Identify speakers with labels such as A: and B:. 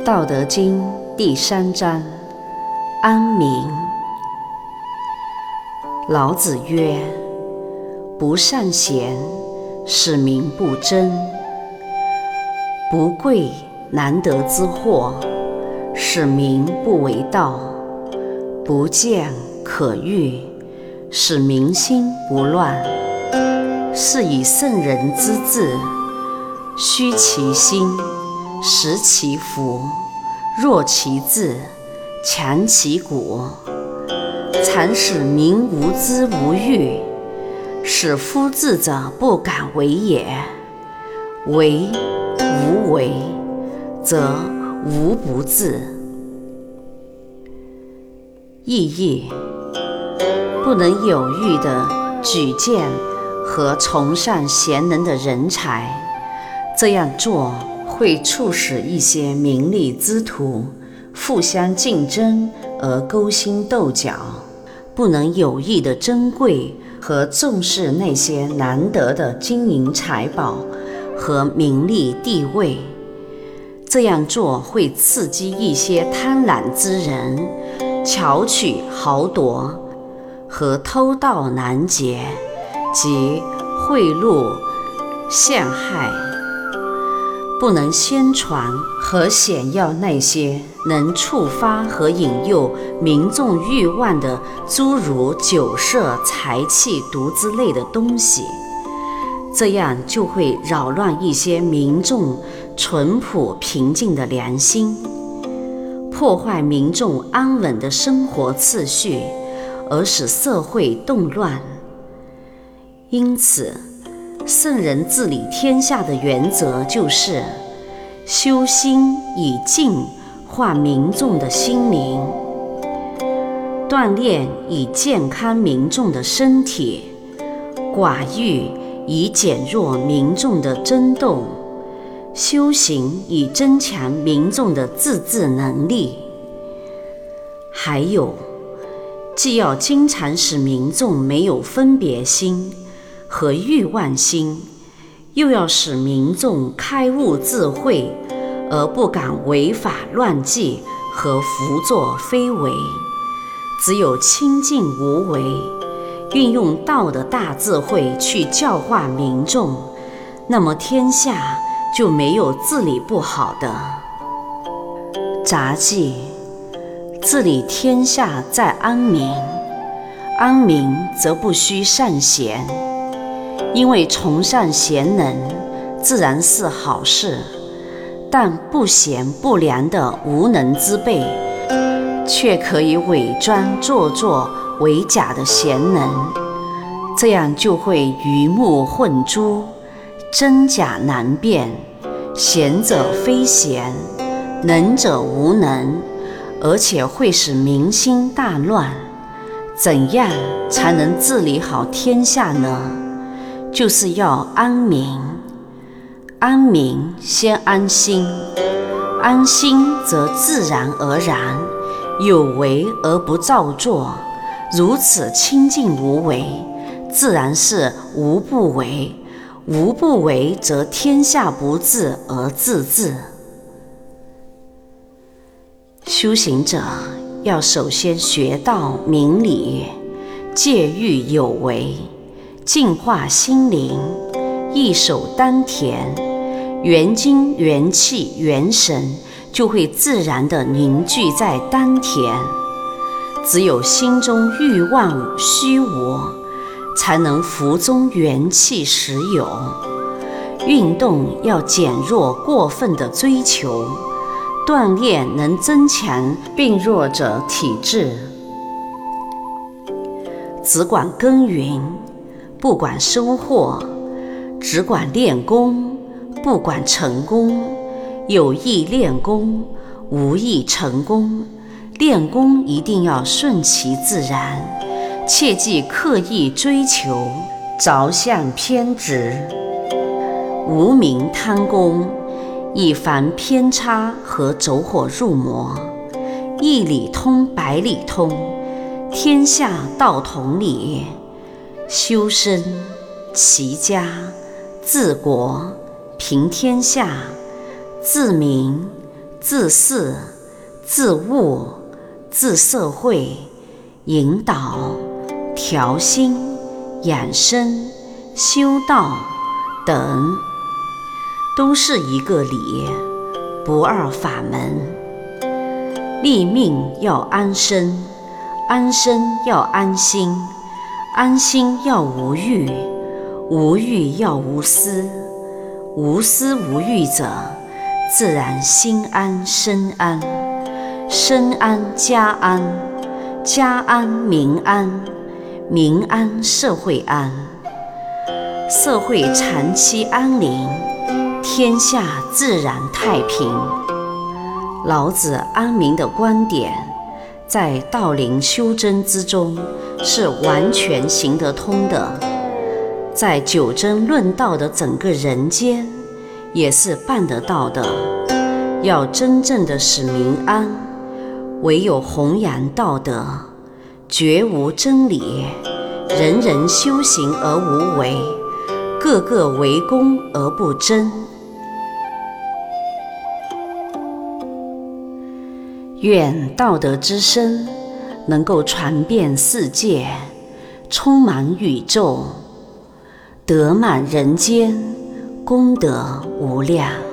A: 《道德经》第三章：安民。老子曰：“不善贤，使民不争；不贵难得之货，使民不为盗；不见可欲，使民心不乱。是以圣人之治，虚其心。”实其福，弱其志，强其骨，常使民无知无欲，使夫智者不敢为也。为无为，则无不治。意义不能有欲的举荐和崇尚贤能的人才，这样做。会促使一些名利之徒互相竞争而勾心斗角，不能有意的珍贵和重视那些难得的金银财宝和名利地位。这样做会刺激一些贪婪之人巧取豪夺和偷盗难劫，及贿赂陷害。不能宣传和显耀那些能触发和引诱民众欲望的，诸如酒色、财气、毒之类的东西，这样就会扰乱一些民众淳朴平静的良心，破坏民众安稳的生活次序，而使社会动乱。因此。圣人治理天下的原则就是修心以静化民众的心灵，锻炼以健康民众的身体，寡欲以减弱民众的争斗，修行以增强民众的自治能力。还有，既要经常使民众没有分别心。和欲望心，又要使民众开悟智慧，而不敢违法乱纪和胡作非为。只有清净无为，运用道的大智慧去教化民众，那么天下就没有治理不好的。杂记：治理天下在安民，安民则不须善贤。因为崇尚贤能，自然是好事；但不贤不良的无能之辈，却可以伪装做作为假的贤能，这样就会鱼目混珠，真假难辨，贤者非贤，能者无能，而且会使民心大乱。怎样才能治理好天下呢？就是要安民，安民先安心，安心则自然而然有为而不造作，如此清净无为，自然是无不为，无不为则天下不治而自治。修行者要首先学道明理，戒欲有为。净化心灵，一手丹田，元精、元气、元神就会自然地凝聚在丹田。只有心中欲望虚无，才能福中元气实有。运动要减弱过分的追求，锻炼能增强病弱者体质。只管耕耘。不管收获，只管练功；不管成功，有意练功，无意成功。练功一定要顺其自然，切忌刻意追求，着相偏执。无名贪功，以防偏差和走火入魔。一理通百理通，天下道同理。修身、齐家、治国、平天下、治民、自私、自悟、自社会、引导、调心、养生、修道等，都是一个理，不二法门。立命要安身，安身要安心，安心要无欲，无欲要无私，无私无欲者。自然心安身安，身安家安，家安民安，民安社会安，社会长期安宁，天下自然太平。老子安民的观点，在道林修真之中是完全行得通的，在九真论道的整个人间。也是办得到的。要真正的使民安，唯有弘扬道德，绝无真理，人人修行而无为，个个为公而不争。愿道德之声能够传遍世界，充满宇宙，德满人间。功德无量。